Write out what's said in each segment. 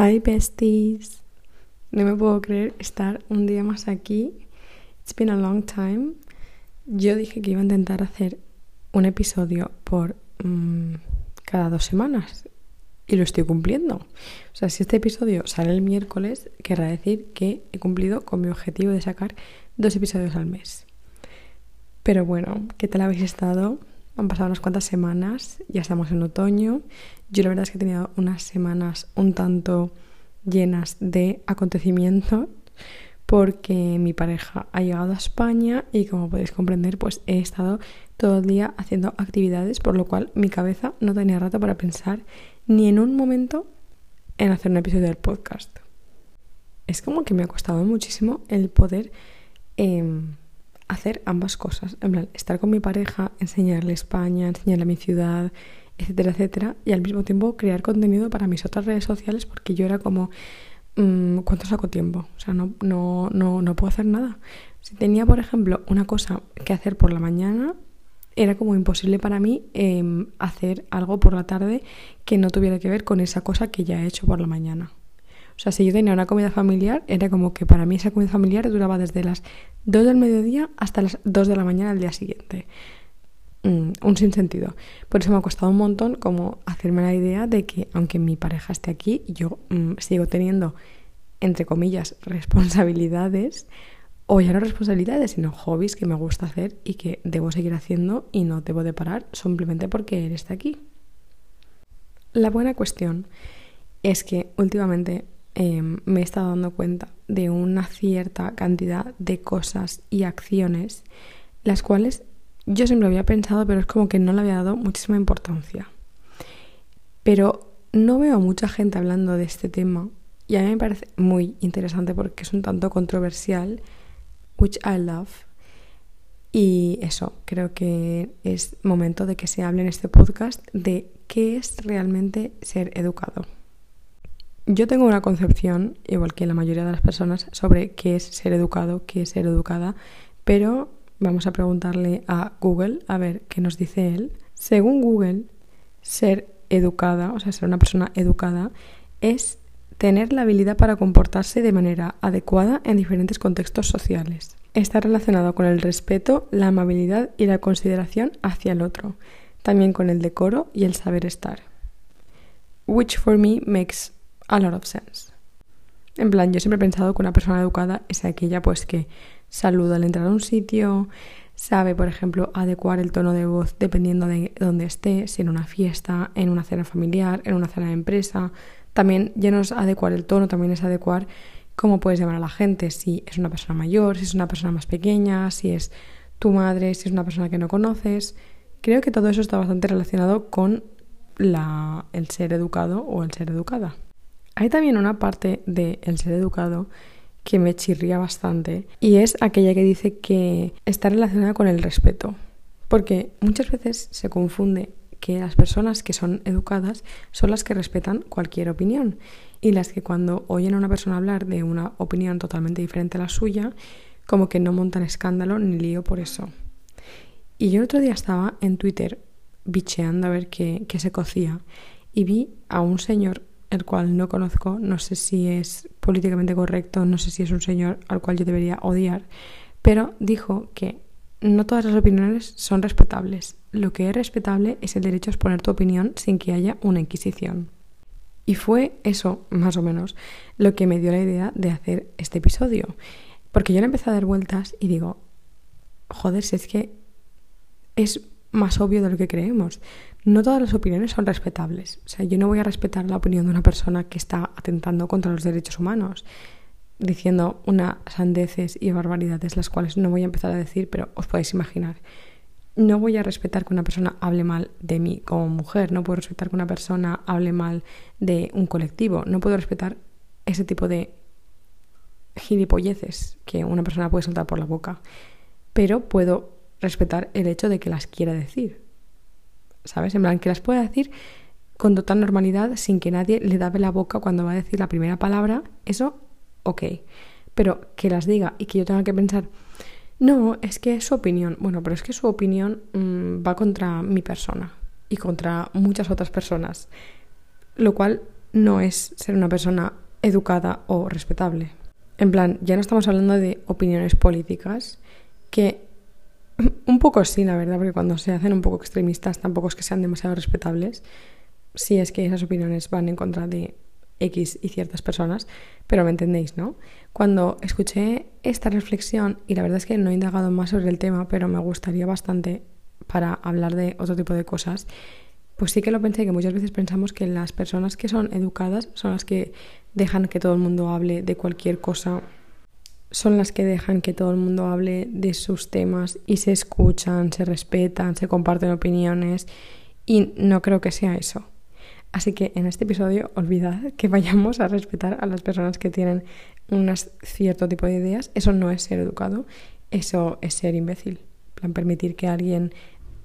Hi besties. No me puedo creer estar un día más aquí. It's been a long time. Yo dije que iba a intentar hacer un episodio por mm, cada dos semanas y lo estoy cumpliendo. O sea, si este episodio sale el miércoles, querrá decir que he cumplido con mi objetivo de sacar dos episodios al mes. Pero bueno, ¿qué tal habéis estado? Han pasado unas cuantas semanas, ya estamos en otoño. Yo la verdad es que he tenido unas semanas un tanto llenas de acontecimientos porque mi pareja ha llegado a España y como podéis comprender pues he estado todo el día haciendo actividades por lo cual mi cabeza no tenía rato para pensar ni en un momento en hacer un episodio del podcast. Es como que me ha costado muchísimo el poder em, hacer ambas cosas. En plan, estar con mi pareja, enseñarle España, enseñarle mi ciudad, etcétera, etcétera. Y al mismo tiempo crear contenido para mis otras redes sociales porque yo era como, mm, ¿cuánto saco tiempo? O sea, no, no, no, no puedo hacer nada. Si tenía, por ejemplo, una cosa que hacer por la mañana, era como imposible para mí em, hacer algo por la tarde que no tuviera que ver con esa cosa que ya he hecho por la mañana. O sea, si yo tenía una comida familiar, era como que para mí esa comida familiar duraba desde las 2 del mediodía hasta las 2 de la mañana del día siguiente. Mm, un sinsentido. Por eso me ha costado un montón como hacerme la idea de que aunque mi pareja esté aquí, yo mm, sigo teniendo, entre comillas, responsabilidades, o ya no responsabilidades, sino hobbies que me gusta hacer y que debo seguir haciendo y no debo de parar simplemente porque él está aquí. La buena cuestión es que últimamente em, me he estado dando cuenta de una cierta cantidad de cosas y acciones las cuales yo siempre había pensado, pero es como que no le había dado muchísima importancia. Pero no veo mucha gente hablando de este tema y a mí me parece muy interesante porque es un tanto controversial, which I love. Y eso, creo que es momento de que se hable en este podcast de qué es realmente ser educado. Yo tengo una concepción, igual que la mayoría de las personas, sobre qué es ser educado, qué es ser educada, pero Vamos a preguntarle a Google a ver qué nos dice él. Según Google, ser educada, o sea, ser una persona educada, es tener la habilidad para comportarse de manera adecuada en diferentes contextos sociales. Está relacionado con el respeto, la amabilidad y la consideración hacia el otro, también con el decoro y el saber estar. Which for me makes a lot of sense. En plan, yo siempre he pensado que una persona educada es aquella pues que saluda al entrar a un sitio, sabe, por ejemplo, adecuar el tono de voz dependiendo de dónde esté, si en una fiesta, en una cena familiar, en una cena de empresa. También ya no es adecuar el tono, también es adecuar cómo puedes llamar a la gente, si es una persona mayor, si es una persona más pequeña, si es tu madre, si es una persona que no conoces. Creo que todo eso está bastante relacionado con la, el ser educado o el ser educada. Hay también una parte del el ser educado que me chirría bastante y es aquella que dice que está relacionada con el respeto. Porque muchas veces se confunde que las personas que son educadas son las que respetan cualquier opinión y las que cuando oyen a una persona hablar de una opinión totalmente diferente a la suya, como que no montan escándalo ni lío por eso. Y yo el otro día estaba en Twitter bicheando a ver qué, qué se cocía y vi a un señor el cual no conozco, no sé si es políticamente correcto, no sé si es un señor al cual yo debería odiar, pero dijo que no todas las opiniones son respetables. Lo que es respetable es el derecho a exponer tu opinión sin que haya una inquisición. Y fue eso, más o menos, lo que me dio la idea de hacer este episodio. Porque yo le empecé a dar vueltas y digo, joder, si es que es más obvio de lo que creemos no todas las opiniones son respetables. O sea, yo no voy a respetar la opinión de una persona que está atentando contra los derechos humanos, diciendo unas sandeces y barbaridades, las cuales no voy a empezar a decir, pero os podéis imaginar. No voy a respetar que una persona hable mal de mí como mujer, no puedo respetar que una persona hable mal de un colectivo, no puedo respetar ese tipo de gilipolleces que una persona puede soltar por la boca, pero puedo respetar el hecho de que las quiera decir. ¿Sabes? En plan, que las pueda decir con total normalidad sin que nadie le dave la boca cuando va a decir la primera palabra, eso, ok. Pero que las diga y que yo tenga que pensar, no, es que es su opinión. Bueno, pero es que su opinión mm, va contra mi persona y contra muchas otras personas. Lo cual no es ser una persona educada o respetable. En plan, ya no estamos hablando de opiniones políticas, que un poco sí, la verdad, porque cuando se hacen un poco extremistas tampoco es que sean demasiado respetables. Sí es que esas opiniones van en contra de X y ciertas personas, pero me entendéis, ¿no? Cuando escuché esta reflexión, y la verdad es que no he indagado más sobre el tema, pero me gustaría bastante para hablar de otro tipo de cosas, pues sí que lo pensé, que muchas veces pensamos que las personas que son educadas son las que dejan que todo el mundo hable de cualquier cosa, son las que dejan que todo el mundo hable de sus temas y se escuchan, se respetan, se comparten opiniones y no creo que sea eso. Así que en este episodio olvidad que vayamos a respetar a las personas que tienen un cierto tipo de ideas. Eso no es ser educado, eso es ser imbécil. permitir que alguien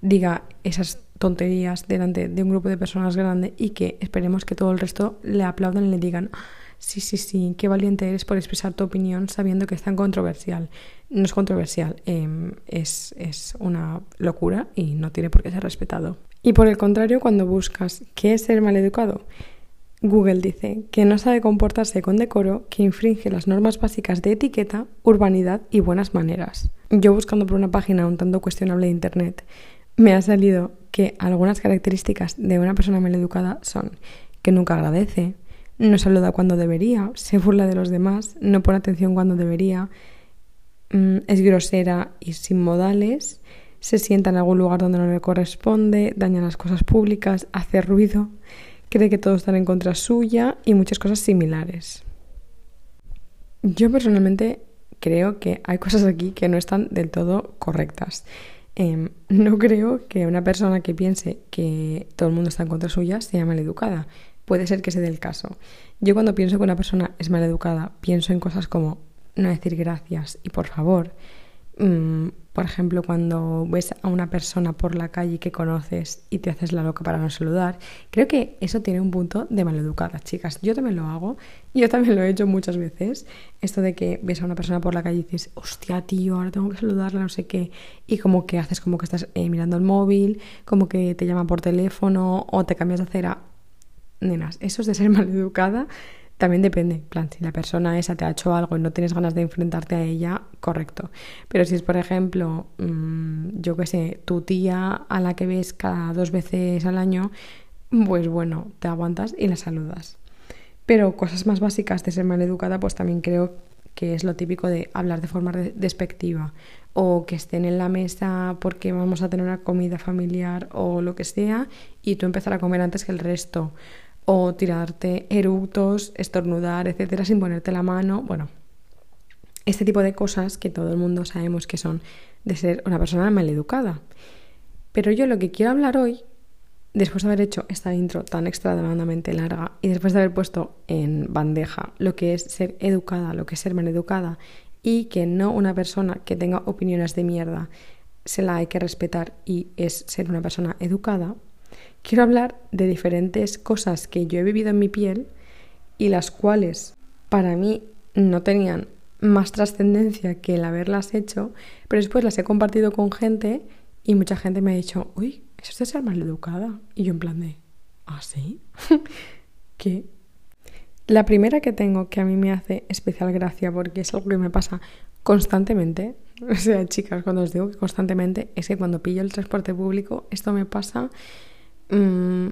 diga esas tonterías delante de un grupo de personas grande y que esperemos que todo el resto le aplaudan y le digan sí, sí, sí, qué valiente eres por expresar tu opinión sabiendo que es tan controversial. No es controversial, em, es, es una locura y no tiene por qué ser respetado. Y por el contrario, cuando buscas qué es ser maleducado, Google dice que no sabe comportarse con decoro, que infringe las normas básicas de etiqueta, urbanidad y buenas maneras. Yo buscando por una página un tanto cuestionable de Internet, me ha salido que algunas características de una persona maleducada son que nunca agradece, no saluda cuando debería, se burla de los demás, no pone atención cuando debería, mm, es grosera y sin modales, se sienta en algún lugar donde no le corresponde, daña las cosas públicas, hace ruido, cree que todos están en contra suya y muchas cosas similares. Yo personalmente creo que hay cosas aquí que no están del todo correctas. Em, no creo que una persona que piense que todo el mundo está en contra suya sea maleducada. Puede ser que se dé el caso. Yo cuando pienso que una persona es maleducada, pienso en cosas como no decir gracias y por favor, Mm, por ejemplo, cuando ves a una persona por la calle que conoces y te haces la loca para no saludar, creo que eso tiene un punto de maleducada, chicas. Yo también lo hago, yo también lo he hecho muchas veces. Esto de que ves a una persona por la calle y dices, hostia, tío, ahora tengo que saludarla, no sé qué, y como que haces como que estás eh, mirando el móvil, como que te llama por teléfono o te cambias de acera. Nenas, eso es de ser maleducada. También depende, plan, si la persona esa te ha hecho algo y no tienes ganas de enfrentarte a ella, correcto. Pero si es, por ejemplo, mm, yo qué sé, tu tía a la que ves cada dos veces al año, pues bueno, te aguantas y la saludas. Pero cosas más básicas de ser maleducada, pues también creo que es lo típico de hablar de forma despectiva. O que estén en la mesa porque vamos a tener una comida familiar o lo que sea y tú empezar a comer antes que el resto o tirarte eructos, estornudar, etcétera, sin ponerte la mano. Bueno, este tipo de cosas que todo el mundo sabemos que son de ser una persona maleducada. Pero yo lo que quiero hablar hoy, después de haber hecho esta intro tan extremadamente larga y después de haber puesto en bandeja lo que es ser educada, lo que es ser maleducada y que no una persona que tenga opiniones de mierda se la hay que respetar y es ser una persona educada, quiero hablar de diferentes cosas que yo he vivido en mi piel y las cuales para mí no tenían más trascendencia que el haberlas hecho, pero después las he compartido con gente y mucha gente me ha dicho, uy, eso es de ser mal educada. Y yo en plan de, ¿ah, sí? ¿Qué? La primera que tengo que a mí me hace especial gracia porque es algo que me pasa constantemente, o sea, chicas, cuando os digo que constantemente, es que cuando pillo el transporte público, esto me pasa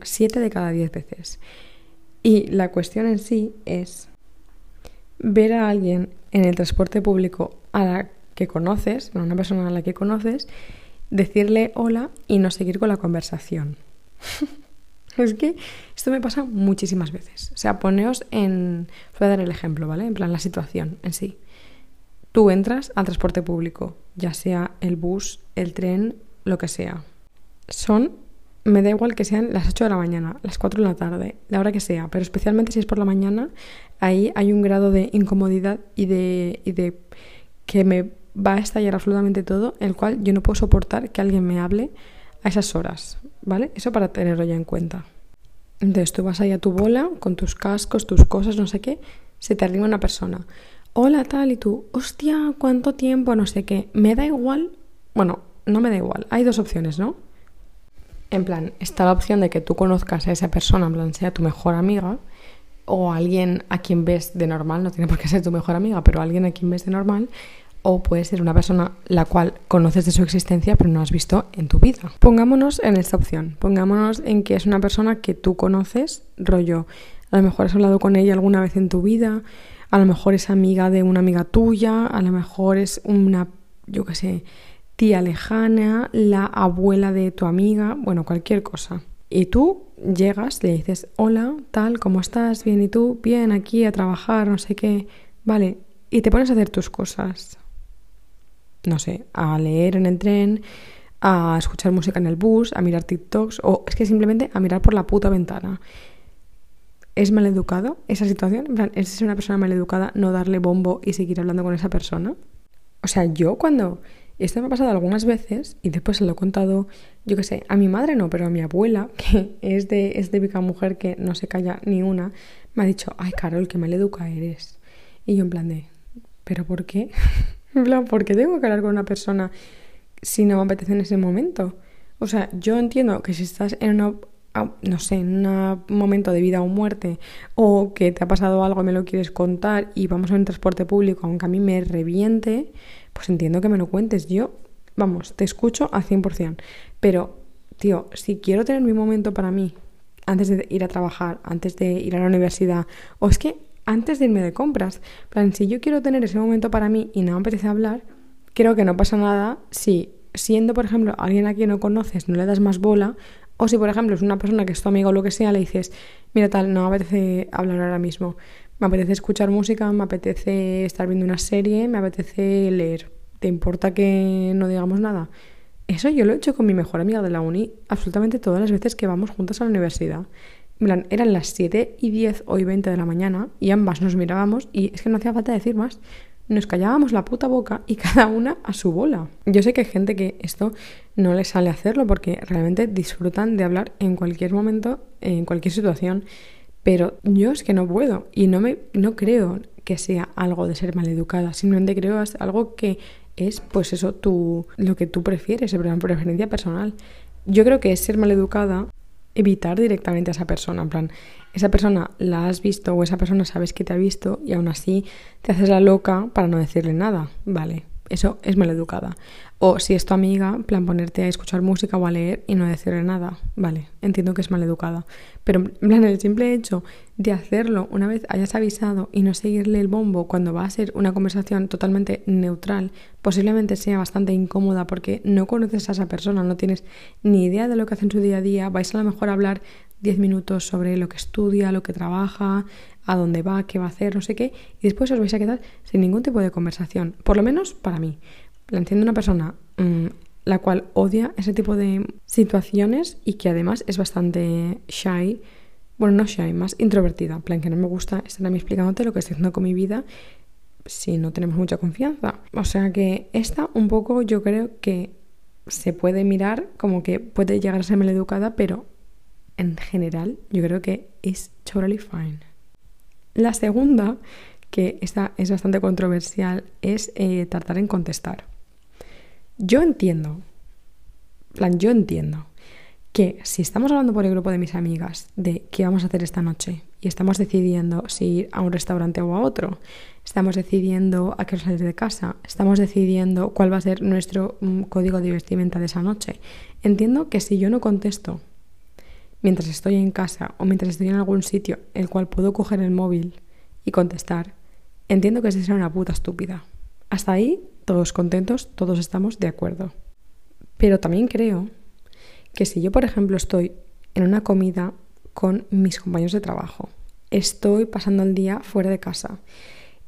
7 mm, de cada 10 veces. Y la cuestión en sí es ver a alguien en el transporte público a la que conoces, a una persona a la que conoces, decirle hola y no seguir con la conversación. es que esto me pasa muchísimas veces. O sea, poneos en... Voy a dar el ejemplo, ¿vale? En plan, la situación en sí. Tú entras al transporte público, ya sea el bus, el tren, lo que sea. Son me da igual que sean las 8 de la mañana, las 4 de la tarde, la hora que sea, pero especialmente si es por la mañana, ahí hay un grado de incomodidad y de, y de que me va a estallar absolutamente todo, el cual yo no puedo soportar que alguien me hable a esas horas, ¿vale? Eso para tenerlo ya en cuenta. Entonces tú vas ahí a tu bola con tus cascos, tus cosas, no sé qué, se te arriba una persona. Hola tal y tú, hostia, ¿cuánto tiempo? No sé qué. Me da igual, bueno, no me da igual, hay dos opciones, ¿no? En plan, está la opción de que tú conozcas a esa persona, en plan, sea tu mejor amiga, o alguien a quien ves de normal, no tiene por qué ser tu mejor amiga, pero alguien a quien ves de normal, o puede ser una persona la cual conoces de su existencia pero no has visto en tu vida. Pongámonos en esta opción, pongámonos en que es una persona que tú conoces, rollo, a lo mejor has hablado con ella alguna vez en tu vida, a lo mejor es amiga de una amiga tuya, a lo mejor es una, yo qué sé, tía lejana, la abuela de tu amiga, bueno, cualquier cosa. Y tú llegas, le dices, hola, tal, ¿cómo estás? Bien, ¿y tú? Bien, aquí a trabajar, no sé qué. Vale, y te pones a hacer tus cosas no sé, a leer en el tren, a escuchar música en el bus, a mirar TikToks o es que simplemente a mirar por la puta ventana. ¿Es maleducado esa situación? En plan, ¿es una persona maleducada no darle bombo y seguir hablando con esa persona? O sea, yo cuando... Esto me ha pasado algunas veces y después se lo he contado, yo qué sé, a mi madre no, pero a mi abuela, que es de es típica mujer que no se calla ni una, me ha dicho, ay Carol, qué maleducada eres. Y yo en plan de, ¿pero por qué? En plan, ¿por qué tengo que hablar con una persona si no me apetece en ese momento? O sea, yo entiendo que si estás en una, no sé, en un momento de vida o muerte, o que te ha pasado algo y me lo quieres contar y vamos a un transporte público, aunque a mí me reviente, pues entiendo que me lo cuentes. Yo, vamos, te escucho al 100%. Pero, tío, si quiero tener mi momento para mí, antes de ir a trabajar, antes de ir a la universidad, o es que antes de irme de compras. plan, si yo quiero tener ese momento para mí y no me apetece hablar, creo que no pasa nada si siendo, por ejemplo, alguien a quien no conoces, no le das más bola, o si, por ejemplo, es una persona que es tu amigo o lo que sea, le dices, mira tal, no me apetece hablar ahora mismo, me apetece escuchar música, me apetece estar viendo una serie, me apetece leer. ¿Te importa que no digamos nada? Eso yo lo he hecho con mi mejor amiga de la uni absolutamente todas las veces que vamos juntas a la universidad eran las 7 y 10 o 20 de la mañana y ambas nos mirábamos y es que no hacía falta decir más. Nos callábamos la puta boca y cada una a su bola. Yo sé que hay gente que esto no le sale hacerlo porque realmente disfrutan de hablar en cualquier momento, en cualquier situación, pero yo es que no puedo y no me no creo que sea algo de ser maleducada, simplemente creo algo que es pues eso tu lo que tú prefieres, una preferencia personal. Yo creo que es ser maleducada evitar directamente a esa persona. En plan, esa persona la has visto o esa persona sabes que te ha visto y aún así te haces la loca para no decirle nada. Vale, eso es maleducada. O si es tu amiga, plan ponerte a escuchar música o a leer y no decirle nada. Vale, entiendo que es maleducada. Pero en plan, el simple hecho de hacerlo una vez hayas avisado y no seguirle el bombo cuando va a ser una conversación totalmente neutral, posiblemente sea bastante incómoda porque no conoces a esa persona, no tienes ni idea de lo que hace en su día a día, vais a lo mejor a hablar 10 minutos sobre lo que estudia, lo que trabaja, a dónde va, qué va a hacer, no sé qué, y después os vais a quedar sin ningún tipo de conversación, por lo menos para mí. La entiendo una persona mm, la cual odia ese tipo de situaciones y que además es bastante shy, bueno, no shy, más introvertida, en plan que no me gusta estar a mí explicándote lo que estoy haciendo con mi vida si no tenemos mucha confianza. O sea que esta un poco yo creo que se puede mirar como que puede llegar a ser maleducada, pero en general yo creo que es totally fine. La segunda, que esta es bastante controversial, es eh, tratar en contestar. Yo entiendo, plan, yo entiendo que si estamos hablando por el grupo de mis amigas de qué vamos a hacer esta noche y estamos decidiendo si ir a un restaurante o a otro, estamos decidiendo a qué salir de casa, estamos decidiendo cuál va a ser nuestro mm, código de vestimenta de esa noche, entiendo que si yo no contesto mientras estoy en casa o mientras estoy en algún sitio el cual puedo coger el móvil y contestar, entiendo que es ser una puta estúpida. Hasta ahí, todos contentos, todos estamos de acuerdo. Pero también creo que si yo, por ejemplo, estoy en una comida con mis compañeros de trabajo, estoy pasando el día fuera de casa,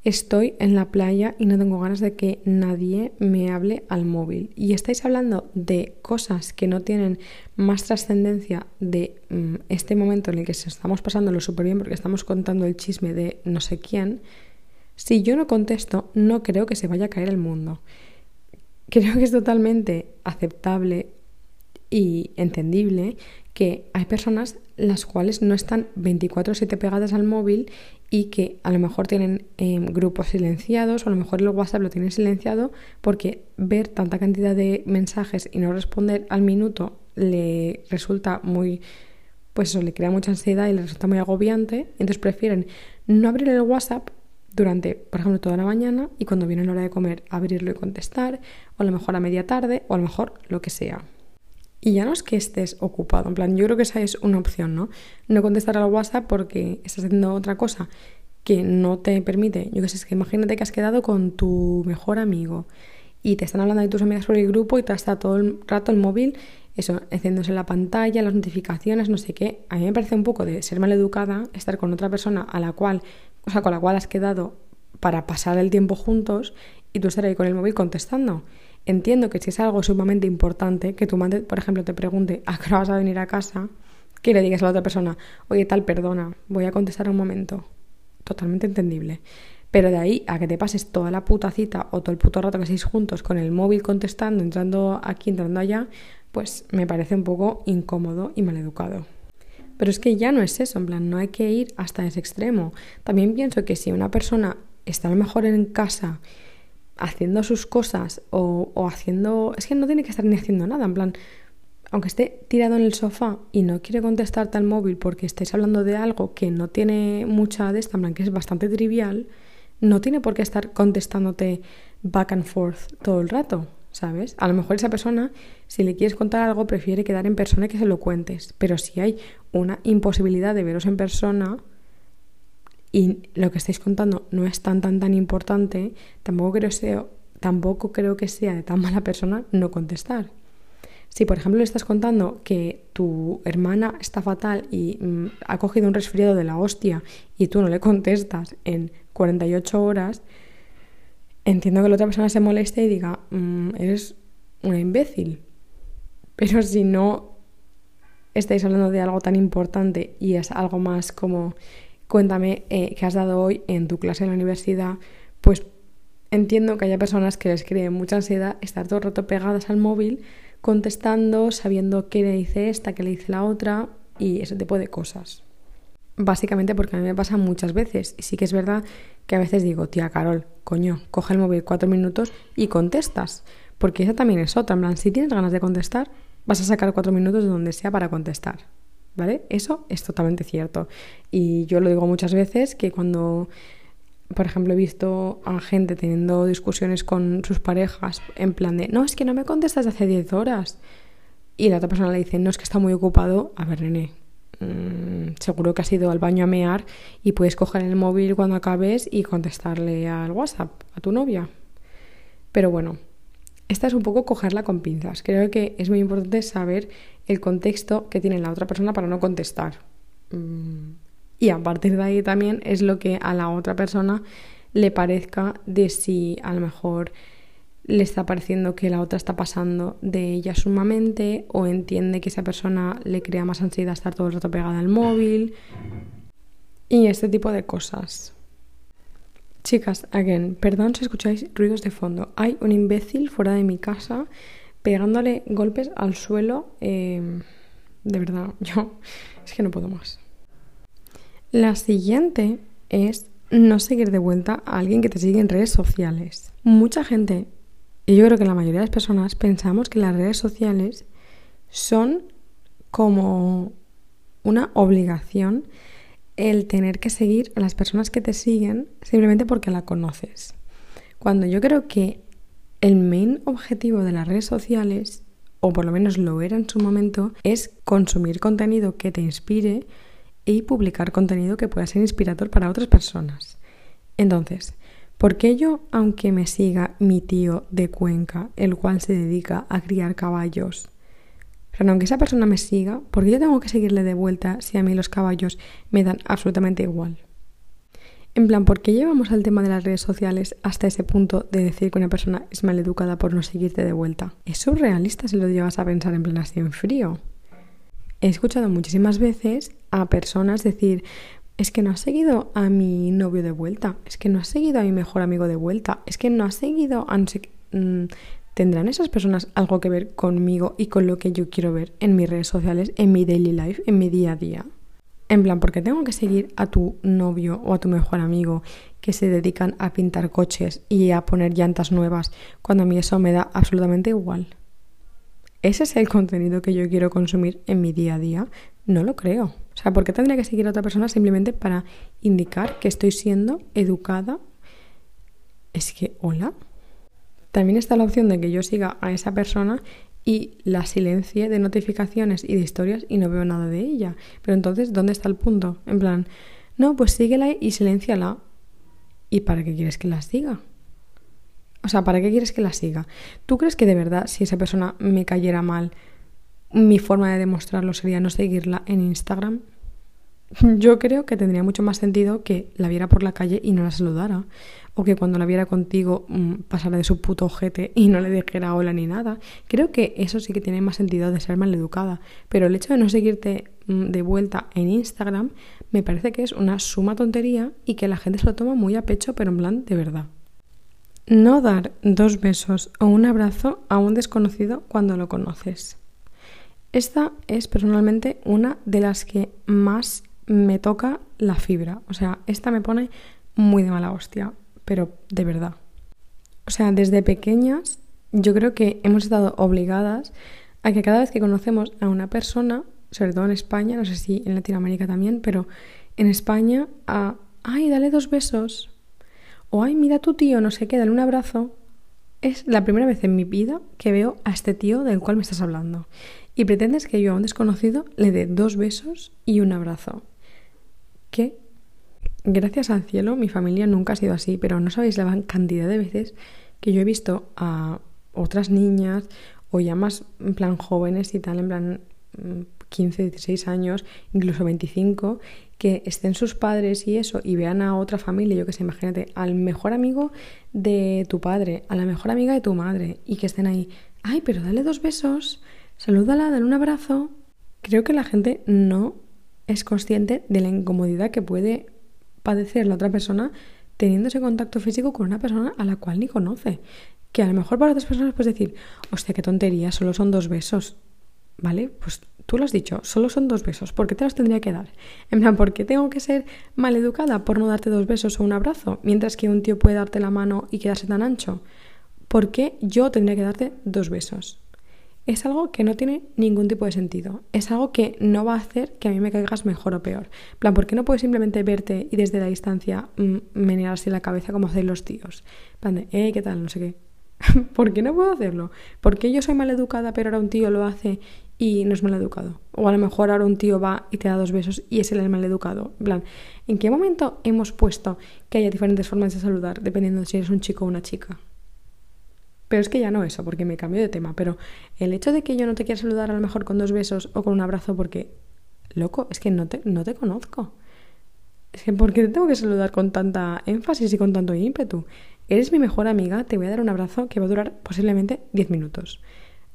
estoy en la playa y no tengo ganas de que nadie me hable al móvil. Y estáis hablando de cosas que no tienen más trascendencia de mm, este momento en el que estamos pasándolo súper bien porque estamos contando el chisme de no sé quién. Si yo no contesto, no creo que se vaya a caer el mundo. Creo que es totalmente aceptable y entendible que hay personas las cuales no están 24/7 pegadas al móvil y que a lo mejor tienen em, grupos silenciados o a lo mejor el WhatsApp lo tienen silenciado porque ver tanta cantidad de mensajes y no responder al minuto le resulta muy pues eso le crea mucha ansiedad y le resulta muy agobiante, entonces prefieren no abrir el WhatsApp durante, por ejemplo, toda la mañana y cuando viene la hora de comer abrirlo y contestar, o a lo mejor a media tarde, o a lo mejor lo que sea. Y ya no es que estés ocupado, en plan, yo creo que esa es una opción, ¿no? No contestar al WhatsApp porque estás haciendo otra cosa que no te permite, yo qué sé, es que imagínate que has quedado con tu mejor amigo y te están hablando de tus amigas por el grupo y te está todo el rato el móvil, eso, encendiéndose la pantalla, las notificaciones, no sé qué. A mí me parece un poco de ser maleducada estar con otra persona a la cual, o sea, con la cual has quedado para pasar el tiempo juntos y tú estar ahí con el móvil contestando. Entiendo que si es algo sumamente importante, que tu madre, por ejemplo, te pregunte a qué hora vas a venir a casa, que le digas a la otra persona, oye, tal, perdona, voy a contestar un momento. Totalmente entendible. Pero de ahí a que te pases toda la puta cita o todo el puto rato que estéis juntos con el móvil contestando, entrando aquí, entrando allá, pues me parece un poco incómodo y maleducado. Pero es que ya no es eso, en plan, no hay que ir hasta ese extremo. También pienso que si una persona está a lo mejor en casa haciendo sus cosas o, haciendo... Es que no tiene que estar ni haciendo nada, en plan, aunque esté tirado en el sofá y no quiere contestarte al móvil porque estáis hablando de algo que no tiene mucha de esta, en plan, que es bastante trivial, no tiene por qué estar contestándote back and forth todo el rato, ¿sabes? A lo mejor esa persona, si le quieres contar algo, prefiere quedar en persona y que se lo cuentes. Pero si hay una imposibilidad de veros en persona y lo que estáis contando no es tan, tan, tan importante, tampoco creo, sea, tampoco creo que sea de tan mala persona no contestar. Si, por ejemplo, le estás contando que tu hermana está fatal y mm, ha cogido un resfriado de la hostia y tú no le contestas en 48 horas, entiendo que la otra persona se moleste y diga, mm, eres una imbécil. Pero si no estáis hablando de algo tan importante y es algo más como, cuéntame eh, qué has dado hoy en tu clase en la universidad, pues entiendo que haya personas que les cree mucha ansiedad estar todo el rato pegadas al móvil, contestando, sabiendo qué le dice esta, qué le dice la otra y ese tipo de cosas. Básicamente porque a mí me pasa muchas veces. Y sí que es verdad que a veces digo, tía Carol, coño, coge el móvil cuatro minutos y contestas. Porque esa también es otra. En si tienes ganas de contestar, vas a sacar cuatro minutos de donde sea para contestar. ¿Vale? Eso es totalmente cierto. Y yo lo digo muchas veces que cuando, por ejemplo, he visto a gente teniendo discusiones con sus parejas en plan de, no, es que no me contestas hace 10 horas. Y la otra persona le dice, no, es que está muy ocupado. A ver, René, Mm, seguro que has ido al baño a mear y puedes coger el móvil cuando acabes y contestarle al WhatsApp a tu novia. Pero bueno, esta es un poco cogerla con pinzas. Creo que es muy importante saber el contexto que tiene la otra persona para no contestar. Mm, y a partir de ahí también es lo que a la otra persona le parezca de si a lo mejor le está pareciendo que la otra está pasando de ella sumamente o entiende que esa persona le crea más ansiedad estar todo el rato pegada al móvil y este tipo de cosas. Chicas, again, perdón si escucháis ruidos de fondo. Hay un imbécil fuera de mi casa pegándole golpes al suelo. Em, de verdad, yo es que no puedo más. La siguiente es no seguir de vuelta a alguien que te sigue en redes sociales. Mucha gente y yo creo que la mayoría de las personas pensamos que las redes sociales son como una obligación el tener que seguir a las personas que te siguen simplemente porque la conoces. Cuando yo creo que el main objetivo de las redes sociales, o por lo menos lo era en su momento, es consumir contenido que te inspire y publicar contenido que pueda ser inspirador para otras personas. Entonces, ¿Por qué yo, aunque me siga mi tío de Cuenca, el cual se dedica a criar caballos, pero aunque esa persona me siga, ¿por qué yo tengo que seguirle de vuelta si a mí los caballos me dan absolutamente igual? En plan, ¿por qué llevamos al tema de las redes sociales hasta ese punto de decir que una persona es maleducada por no seguirte de vuelta? Es surrealista si lo llevas a pensar en plan así en frío. He escuchado muchísimas veces a personas decir, es que no has seguido a mi novio de vuelta, es que no has seguido a mi mejor amigo de vuelta, es que no has seguido a... Mm, ¿Tendrán esas personas algo que ver conmigo y con lo que yo quiero ver en mis redes sociales, en mi daily life, en mi día a día? En plan, porque tengo que seguir a tu novio o a tu mejor amigo que se dedican a pintar coches y a poner llantas nuevas cuando a mí eso me da absolutamente igual. ¿ese es el contenido que yo quiero consumir en mi día a día? No lo creo. O sea, ¿por qué tendría que seguir a otra persona simplemente para indicar que estoy siendo educada? Es que, hola. También está la opción de que yo siga a esa persona y la silencie de notificaciones y de historias y no veo nada de ella. Pero entonces, ¿dónde está el punto? En plan, no, pues síguela y silenciala. ¿Y para qué quieres que la siga? O sea, ¿para qué quieres que la siga? ¿Tú crees que de verdad, si esa persona me cayera mal, mi forma de demostrarlo sería no seguirla en Instagram? Yo creo que tendría mucho más sentido que la viera por la calle y no la saludara. O que cuando la viera contigo mm, pasara de su puto ojete y no le dijera hola ni nada. Creo que eso sí que tiene más sentido de ser maleducada. Pero el hecho de no seguirte mm, de vuelta en Instagram me parece que es una suma tontería y que la gente se lo toma muy a pecho, pero en plan de verdad. No dar dos besos o un abrazo a un desconocido cuando lo conoces. Esta es personalmente una de las que más me toca la fibra. O sea, esta me pone muy de mala hostia, pero de verdad. O sea, desde pequeñas yo creo que hemos estado obligadas a que cada vez que conocemos a una persona, sobre todo en España, no sé si en Latinoamérica también, pero en España, a, ay, dale dos besos. O ay, mira a tu tío, no sé qué, dale un abrazo. Es la primera vez en mi vida que veo a este tío del cual me estás hablando. Y pretendes que yo a un desconocido le dé dos besos y un abrazo que gracias al cielo mi familia nunca ha sido así, pero no sabéis la cantidad de veces que yo he visto a otras niñas o ya más en plan jóvenes y tal, en plan 15, mm, 16 años, incluso 25, que estén sus padres y eso y vean a otra familia, yo que sé, imagínate, al mejor amigo de tu padre, a la mejor amiga de tu madre y que estén ahí, ay, pero dale dos besos, salúdala, dale un abrazo. Creo que la gente no es consciente de la incomodidad que puede padecer la otra persona teniendo ese contacto físico con una persona a la cual ni conoce. Que a lo mejor para otras personas puedes decir, hostia, qué tontería, solo son dos besos. ¿Vale? Pues tú lo has dicho, solo son dos besos. ¿Por qué te los tendría que dar? En plan, ¿por qué tengo que ser maleducada por no darte dos besos o un abrazo? Mientras que un tío puede darte la mano y quedarse tan ancho. ¿Por qué yo tendría que darte dos besos? Es algo que no tiene ningún tipo de sentido. Es algo que no va a hacer que a mí me caigas mejor o peor. plan, ¿por qué no puedes simplemente verte y desde la distancia mm, menear así la cabeza como hacen los tíos? plan eh, ¿qué tal? No sé qué. ¿Por qué no puedo hacerlo? ¿Por qué yo soy maleducada pero ahora un tío lo hace y no es maleducado? O a lo mejor ahora un tío va y te da dos besos y es el maleducado. En plan, ¿en qué momento hemos puesto que haya diferentes formas de saludar dependiendo de si eres un chico o una chica? Pero es que ya no eso, porque me cambio de tema. Pero el hecho de que yo no te quiera saludar a lo mejor con dos besos o con un abrazo porque, loco, es que no te, no te conozco. Es que ¿por qué te tengo que saludar con tanta énfasis y con tanto ímpetu? Eres mi mejor amiga, te voy a dar un abrazo que va a durar posiblemente 10 minutos.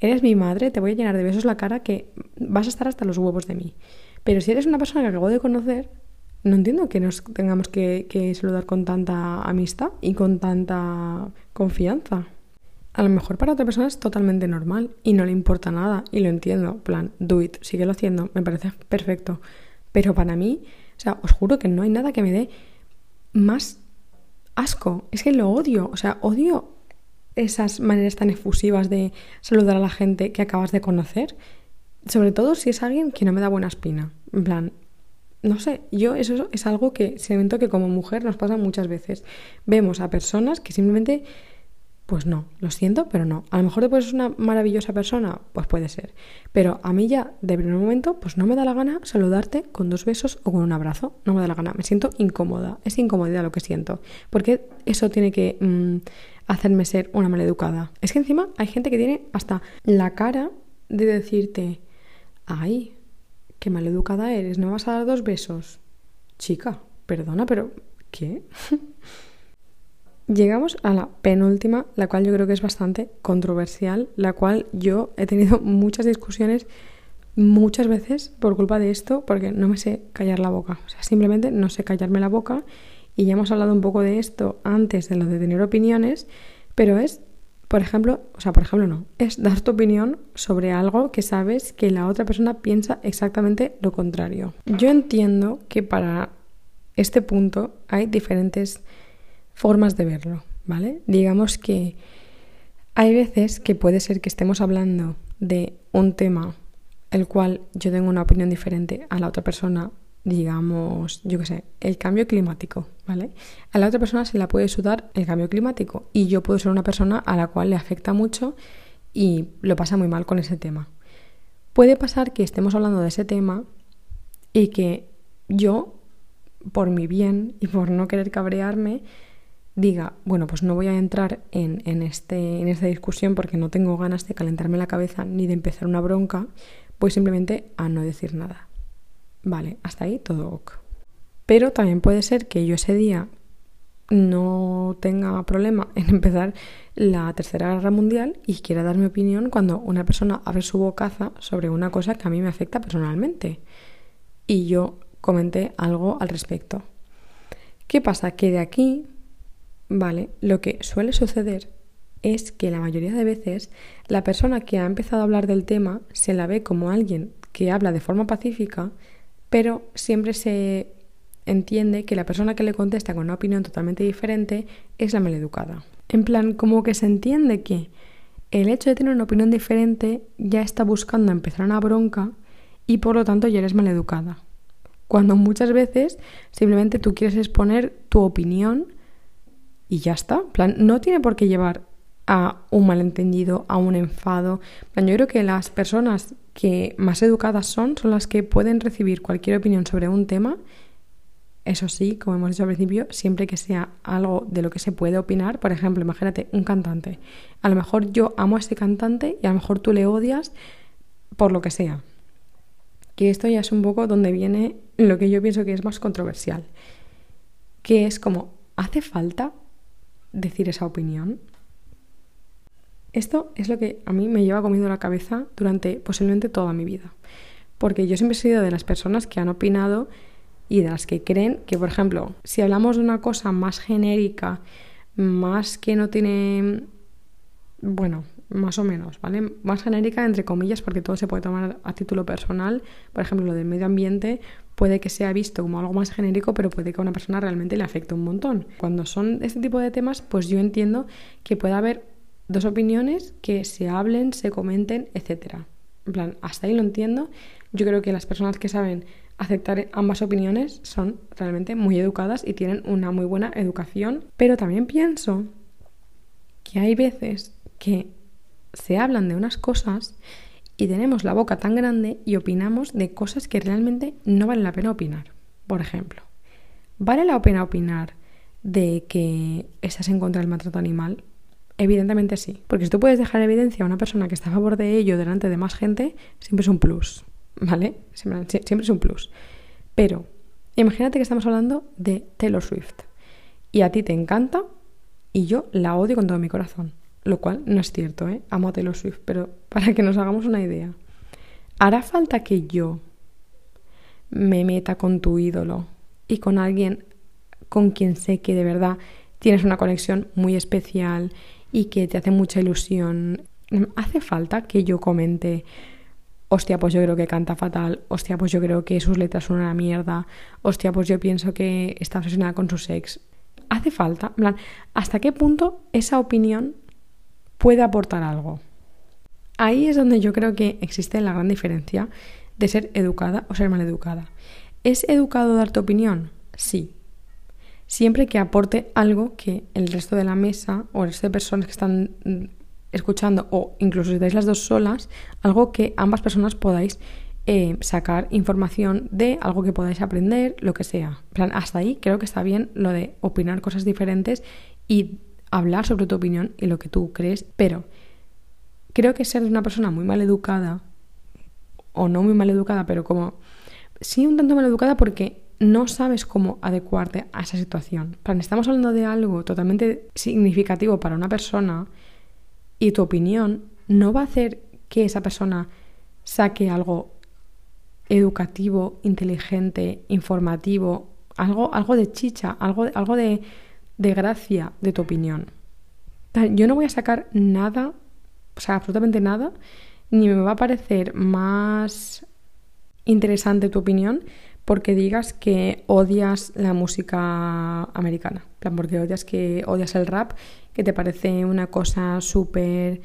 Eres mi madre, te voy a llenar de besos la cara que vas a estar hasta los huevos de mí. Pero si eres una persona que acabo de conocer, no entiendo que nos tengamos que, que saludar con tanta amistad y con tanta confianza. A lo mejor para otra persona es totalmente normal y no le importa nada y lo entiendo. plan, do it, síguelo haciendo, me parece perfecto. Pero para mí, o sea, os juro que no hay nada que me dé más asco. Es que lo odio, o sea, odio esas maneras tan efusivas de saludar a la gente que acabas de conocer. Sobre todo si es alguien que no me da buena espina. En plan, no sé, yo eso es algo que siento que como mujer nos pasa muchas veces. Vemos a personas que simplemente pues no, lo siento, pero no. A lo mejor después es una maravillosa persona, pues puede ser. Pero a mí ya, de primer momento, pues no me da la gana saludarte con dos besos o con un abrazo. No me da la gana. Me siento incómoda. Es incomodidad lo que siento. Porque eso tiene que mm, hacerme ser una maleducada. Es que encima hay gente que tiene hasta la cara de decirte, ay, qué maleducada eres, ¿no vas a dar dos besos? Chica, perdona, pero ¿qué? Llegamos a la penúltima, la cual yo creo que es bastante controversial, la cual yo he tenido muchas discusiones muchas veces por culpa de esto, porque no me sé callar la boca. O sea, simplemente no sé callarme la boca. Y ya hemos hablado un poco de esto antes de lo de tener opiniones, pero es, por ejemplo, o sea, por ejemplo no, es dar tu opinión sobre algo que sabes que la otra persona piensa exactamente lo contrario. Yo entiendo que para este punto hay diferentes formas de verlo, ¿vale? Digamos que hay veces que puede ser que estemos hablando de un tema el cual yo tengo una opinión diferente a la otra persona, digamos, yo qué sé, el cambio climático, ¿vale? A la otra persona se la puede sudar el cambio climático y yo puedo ser una persona a la cual le afecta mucho y lo pasa muy mal con ese tema. Puede pasar que estemos hablando de ese tema y que yo, por mi bien y por no querer cabrearme, diga, bueno, pues no voy a entrar en, en, este, en esta discusión porque no tengo ganas de calentarme la cabeza ni de empezar una bronca, voy simplemente a no decir nada. Vale, hasta ahí todo ok. Pero también puede ser que yo ese día no tenga problema en empezar la Tercera Guerra Mundial y quiera dar mi opinión cuando una persona abre su bocaza sobre una cosa que a mí me afecta personalmente. Y yo comenté algo al respecto. ¿Qué pasa? Que de aquí Vale, lo que suele suceder es que la mayoría de veces la persona que ha empezado a hablar del tema se la ve como alguien que habla de forma pacífica, pero siempre se entiende que la persona que le contesta con una opinión totalmente diferente es la maleducada. En plan, como que se entiende que el hecho de tener una opinión diferente ya está buscando empezar una bronca y por lo tanto ya eres maleducada. Cuando muchas veces simplemente tú quieres exponer tu opinión y ya está. plan, no tiene por qué llevar a un malentendido, a un enfado. yo creo que las personas que más educadas son son las que pueden recibir cualquier opinión sobre un tema. Eso sí, como hemos dicho al principio, siempre que sea algo de lo que se puede opinar. Por ejemplo, imagínate un cantante. A lo mejor yo amo a ese cantante y a lo mejor tú le odias por lo que sea. Que esto ya es un poco donde viene lo que yo pienso que es más controversial. Que es como, ¿hace falta decir esa opinión? Esto es lo que a mí me lleva comiendo la cabeza durante posiblemente toda mi vida. Porque yo siempre he sido de las personas que han opinado y de las que creen que, por ejemplo, si hablamos de una cosa más genérica, más que no tiene, bueno, más o menos, ¿vale? Más genérica, entre comillas, porque todo se puede tomar a título personal. Por ejemplo, lo del medio ambiente puede que sea visto como algo más genérico, pero puede que a una persona realmente le afecte un montón. Cuando son este tipo de temas, pues yo entiendo que puede haber dos opiniones que se hablen, se comenten, etc. En plan, hasta ahí lo entiendo. Yo creo que las personas que saben aceptar ambas opiniones son realmente muy educadas y tienen una muy buena educación. Pero también pienso que hay veces que se hablan de unas cosas y tenemos la boca tan grande y opinamos de cosas que realmente no vale la pena opinar. Por ejemplo, ¿vale la pena opinar de que estás en contra del maltrato animal? Evidentemente sí, porque si tú puedes dejar evidencia a una persona que está a favor de ello delante de más gente, siempre es un plus, ¿vale? Siempre, siempre es un plus. Pero imagínate que estamos hablando de Taylor Swift y a ti te encanta y yo la odio con todo mi corazón lo cual no es cierto, ¿eh? Amo a Taylor Swift, pero para que nos hagamos una idea, ¿hará falta que yo me meta con tu ídolo y con alguien con quien sé que de verdad tienes una conexión muy especial y que te hace mucha ilusión? ¿Hace falta que yo comente, hostia, pues yo creo que canta fatal, hostia, pues yo creo que sus letras son una mierda, hostia, pues yo pienso que está obsesionada con su sex? ¿Hace falta? ¿hasta qué punto esa opinión puede aportar algo. Ahí es donde yo creo que existe la gran diferencia de ser educada o ser mal educada. ¿Es educado dar tu opinión? Sí. Siempre que aporte algo que el resto de la mesa o el resto de personas que están mm, escuchando o incluso si estáis las dos solas, algo que ambas personas podáis eh, sacar información de algo que podáis aprender, lo que sea. plan, hasta ahí creo que está bien lo de opinar cosas diferentes y hablar sobre tu opinión y lo que tú crees, pero creo que ser una persona muy mal educada, o no muy mal educada, pero como sí un tanto mal educada porque no sabes cómo adecuarte a esa situación. Plan, estamos hablando de algo totalmente significativo para una persona y tu opinión no va a hacer que esa persona saque algo educativo, inteligente, informativo, algo, algo de chicha, algo, algo de, de gracia de tu opinión. Yo no voy a sacar nada, o sea, absolutamente nada, ni me va a parecer más interesante tu opinión porque digas que odias la música americana, porque odias que odias el rap, que te parece una cosa súper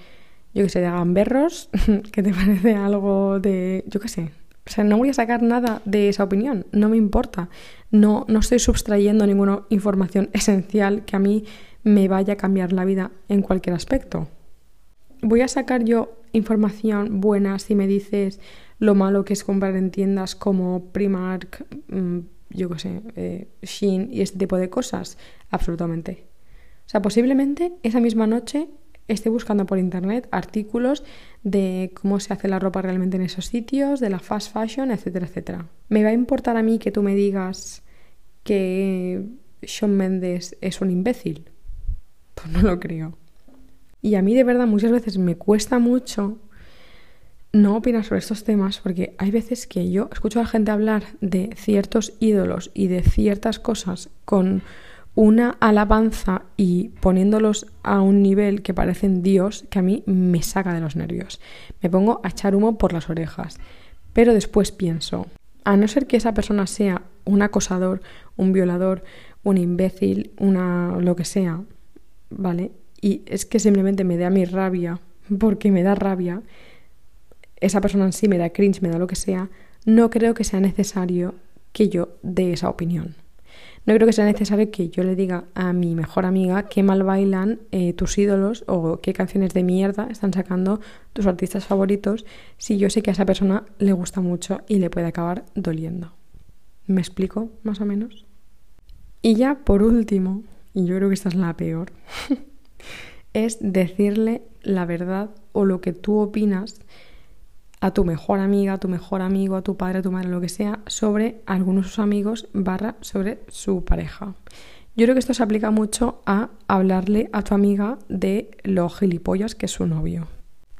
yo que sé, de gamberros, que te parece algo de, yo qué sé. O sea, no voy a sacar nada de esa opinión, no me importa. No, no estoy sustrayendo ninguna información esencial que a mí me vaya a cambiar la vida en cualquier aspecto. Voy a sacar yo información buena si me dices lo malo que es comprar en tiendas como Primark, mm, yo qué sé, eh, y este tipo de cosas. Absolutamente. O sea, posiblemente esa misma noche esté buscando por internet artículos de cómo se hace la ropa realmente en esos sitios, de la fast fashion, etcétera, etcétera. ¿Me va a importar a mí que tú me digas que Sean Mendes es un imbécil? Pues no lo creo. Y a mí de verdad muchas veces me cuesta mucho no opinar sobre estos temas porque hay veces que yo escucho a la gente hablar de ciertos ídolos y de ciertas cosas con una alabanza y poniéndolos a un nivel que parecen Dios que a mí me saca de los nervios. Me pongo a echar humo por las orejas. Pero después pienso, a no ser que esa persona sea un acosador, un violador, un imbécil, una lo que sea, ¿vale? Y es que simplemente me da mi rabia, porque me da rabia, esa persona en sí me da cringe, me da lo que sea, no creo que sea necesario que yo dé esa opinión. No creo que sea necesario que yo le diga a mi mejor amiga qué mal bailan eh, tus ídolos o qué canciones de mierda están sacando tus artistas favoritos si yo sé que a esa persona le gusta mucho y le puede acabar doliendo. ¿Me explico más o menos? Y ya por último, y yo creo que esta es la peor, es decirle la verdad o lo que tú opinas a tu mejor amiga, a tu mejor amigo, a tu padre, a tu madre, lo que sea, sobre algunos de sus amigos barra sobre su pareja. Yo creo que esto se aplica mucho a hablarle a tu amiga de lo gilipollas que es su novio.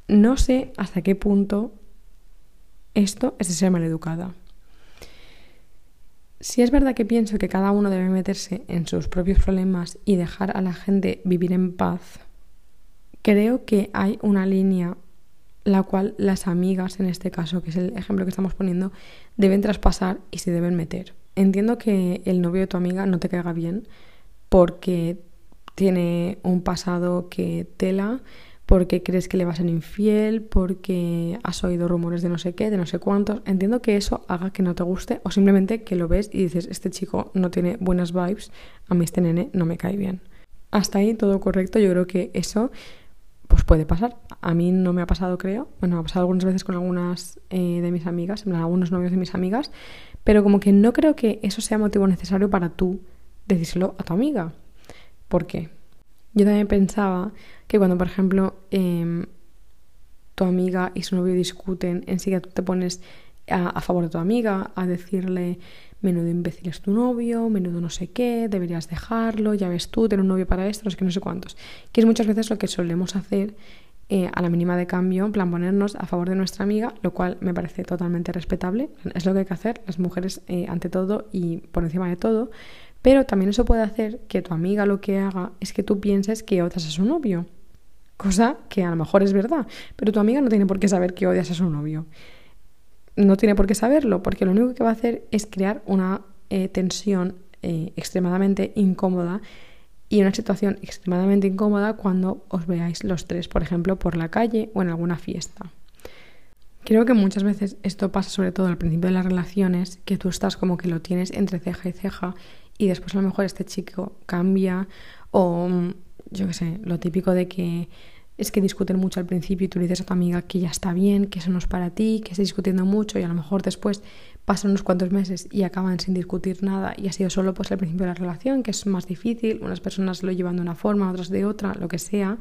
No sé hasta qué punto esto es de ser maleducada. Si es verdad que pienso que cada uno debe meterse en sus propios problemas y dejar a la gente vivir en paz, creo que hay una línea la cual las amigas, en este caso, que es el ejemplo que estamos poniendo, deben traspasar y se deben meter. Entiendo que el novio de tu amiga no te caiga bien porque tiene un pasado que tela, porque crees que le vas a ser infiel, porque has oído rumores de no sé qué, de no sé cuántos. Entiendo que eso haga que no te guste o simplemente que lo ves y dices, este chico no tiene buenas vibes, a mí este nene no me cae bien. Hasta ahí todo correcto, yo creo que eso pues puede pasar. A mí no me ha pasado, creo. Bueno, ha pasado algunas veces con algunas eh, de mis amigas, algunos novios de mis amigas, pero como que no creo que eso sea motivo necesario para tú decírselo a tu amiga. ¿Por qué? Yo también pensaba que cuando, por ejemplo, em, tu amiga y su novio discuten, en sí que tú te pones a, favor de tu amiga, a decirle, menudo imbécil es tu novio, menudo no sé qué, deberías dejarlo, ya ves tú, tener un novio para esto, no sé qué, no sé cuántos. Que es muchas veces lo que solemos hacer eh, a la mínima de cambio, en plan ponernos a favor de nuestra amiga, lo cual me parece totalmente respetable. Es lo que hay que hacer, las mujeres eh, ante todo y por encima de todo. Pero también eso puede hacer que tu amiga lo que haga es que tú pienses que odias a su novio. Cosa que a lo mejor es verdad, pero tu amiga no tiene por qué saber que odias a su novio no tiene por qué saberlo, porque lo único que va a hacer es crear una eh, tensión eh, extremadamente incómoda y una situación extremadamente incómoda cuando os veáis los tres, por ejemplo, por la calle o en alguna fiesta. Creo que muchas veces esto pasa sobre todo al principio de las relaciones, que tú estás como que lo tienes entre ceja y ceja y después a lo mejor este chico cambia o mm, yo qué sé, lo típico de que es que discuten mucho al principio y tú le dices a tu amiga que ya está bien, que eso no es para ti, que está discutiendo mucho y a lo mejor después pasan unos cuantos meses y acaban sin discutir nada y ha sido solo pues el principio de la relación, que es más difícil, unas personas lo llevan de una forma, otras de otra, lo que sea.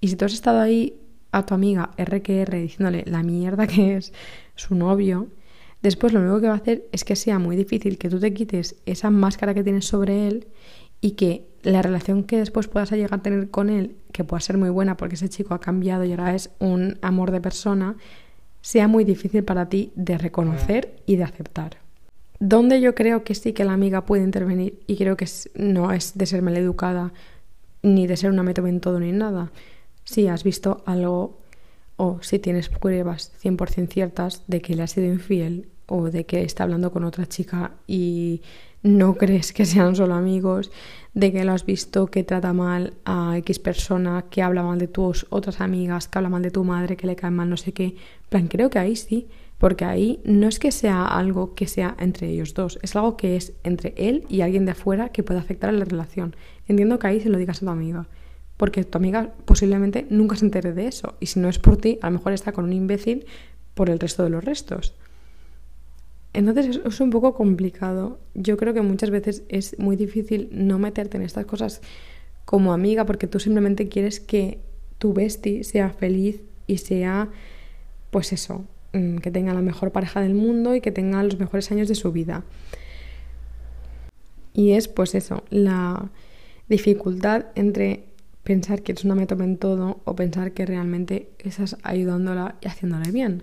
Y si tú has estado ahí a tu amiga RQR diciéndole la mierda que es su novio, después lo único que va a hacer es que sea muy difícil que tú te quites esa máscara que tienes sobre él y que la relación que después puedas llegar a tener con él, que pueda ser muy buena porque ese chico ha cambiado y ahora es un amor de persona, sea muy difícil para ti de reconocer y de aceptar. Donde yo creo que sí que la amiga puede intervenir y creo que no es de ser maleducada ni de ser una método en todo ni nada. Si has visto algo o si tienes pruebas 100% ciertas de que le has sido infiel o de que está hablando con otra chica y no crees que sean solo amigos, de que lo has visto que trata mal a X persona, que habla mal de tus otras amigas, que habla mal de tu madre, que le cae mal no sé qué. plan, creo que ahí sí, porque ahí no es que sea algo que sea entre ellos dos, es algo que es entre él y alguien de afuera que puede afectar a la relación. Entiendo que ahí se lo digas a tu amiga, porque tu amiga posiblemente nunca se entere de eso, y si no es por ti, a lo mejor está con un imbécil por el resto de los restos. Entonces es un poco complicado. Yo creo que muchas veces es muy difícil no meterte en estas cosas como amiga porque tú simplemente quieres que tu bestie sea feliz y sea, pues eso, mm, que tenga la mejor pareja del mundo y que tenga los mejores años de su vida. Y es pues eso, la dificultad entre pensar que eres una método en todo o pensar que realmente estás ayudándola y haciéndole bien.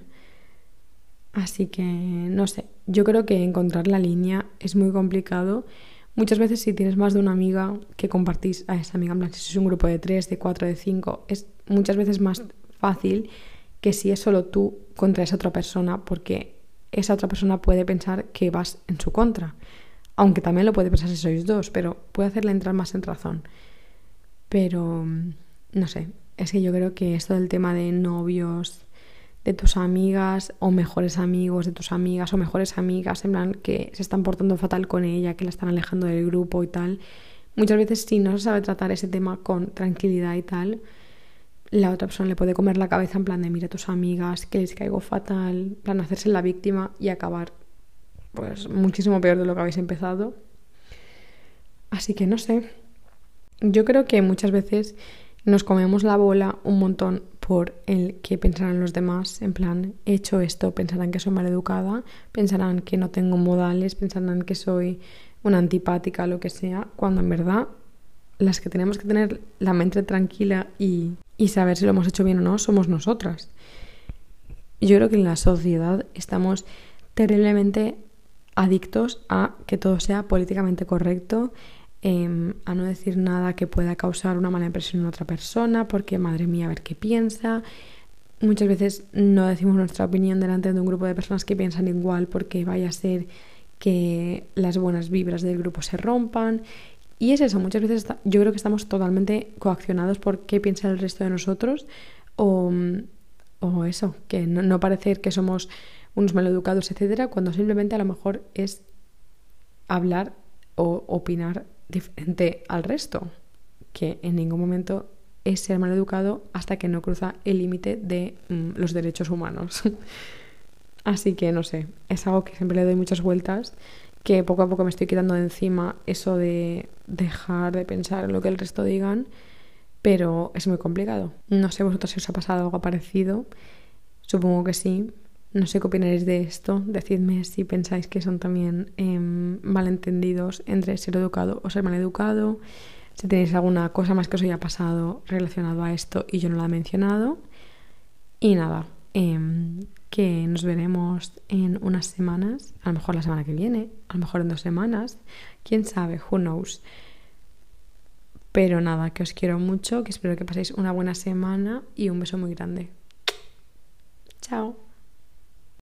Así que, no sé, yo creo que encontrar la línea es muy complicado. Muchas veces si tienes más de una amiga que compartís a esa amiga, en plan, si es un grupo de tres, de cuatro, de cinco, es muchas veces más fácil que si es solo tú contra esa otra persona, porque esa otra persona puede pensar que vas en su contra. Aunque también lo puede pensar si sois dos, pero puede hacerle entrar más en razón. Pero, no sé, es que yo creo que esto del tema de novios, de tus amigas o mejores amigos de tus amigas o mejores amigas, en plan que se están portando fatal con ella, que la están alejando del grupo y tal. Muchas veces si no se sabe tratar ese tema con tranquilidad y tal, la otra persona le puede comer la cabeza en plan de mira a tus amigas, que les caigo fatal, plan hacerse la víctima y acabar pues muchísimo peor de lo que habéis empezado. Así que no sé. Yo creo que muchas veces nos comemos la bola un montón por el que pensarán los demás, en plan, he hecho esto, pensarán que soy maleducada, pensarán que no tengo modales, pensarán que soy una antipática, lo que sea, cuando en verdad las que tenemos que tener la mente tranquila y, y saber si lo hemos hecho bien o no somos nosotras. Yo creo que en la sociedad estamos terriblemente adictos a que todo sea políticamente correcto, Em, a no decir nada que pueda causar una mala impresión en otra persona, porque madre mía, a ver qué piensa. Muchas veces no decimos nuestra opinión delante de un grupo de personas que piensan igual porque vaya a ser que las buenas vibras del grupo se rompan. Y es eso, muchas veces yo creo que estamos totalmente coaccionados por qué piensa el resto de nosotros o, o eso, que no, no parecer que somos unos maleducados, etcétera, cuando simplemente a lo mejor es hablar o opinar diferente al resto, que en ningún momento es ser mal educado hasta que no cruza el límite de mm, los derechos humanos. Así que no sé, es algo que siempre le doy muchas vueltas, que poco a poco me estoy quitando de encima eso de dejar de pensar en lo que el resto digan, pero es muy complicado. No sé vosotros si os ha pasado algo parecido, supongo que sí, no sé qué opinaréis de esto. Decidme si pensáis que son también em, malentendidos entre ser educado o ser maleducado. Si tenéis alguna cosa más que os haya pasado relacionado a esto y yo no la he mencionado. Y nada, em, que nos veremos en unas semanas, a lo mejor la semana que viene, a lo mejor en dos semanas, quién sabe, who knows. Pero nada, que os quiero mucho, que espero que paséis una buena semana y un beso muy grande. Chao.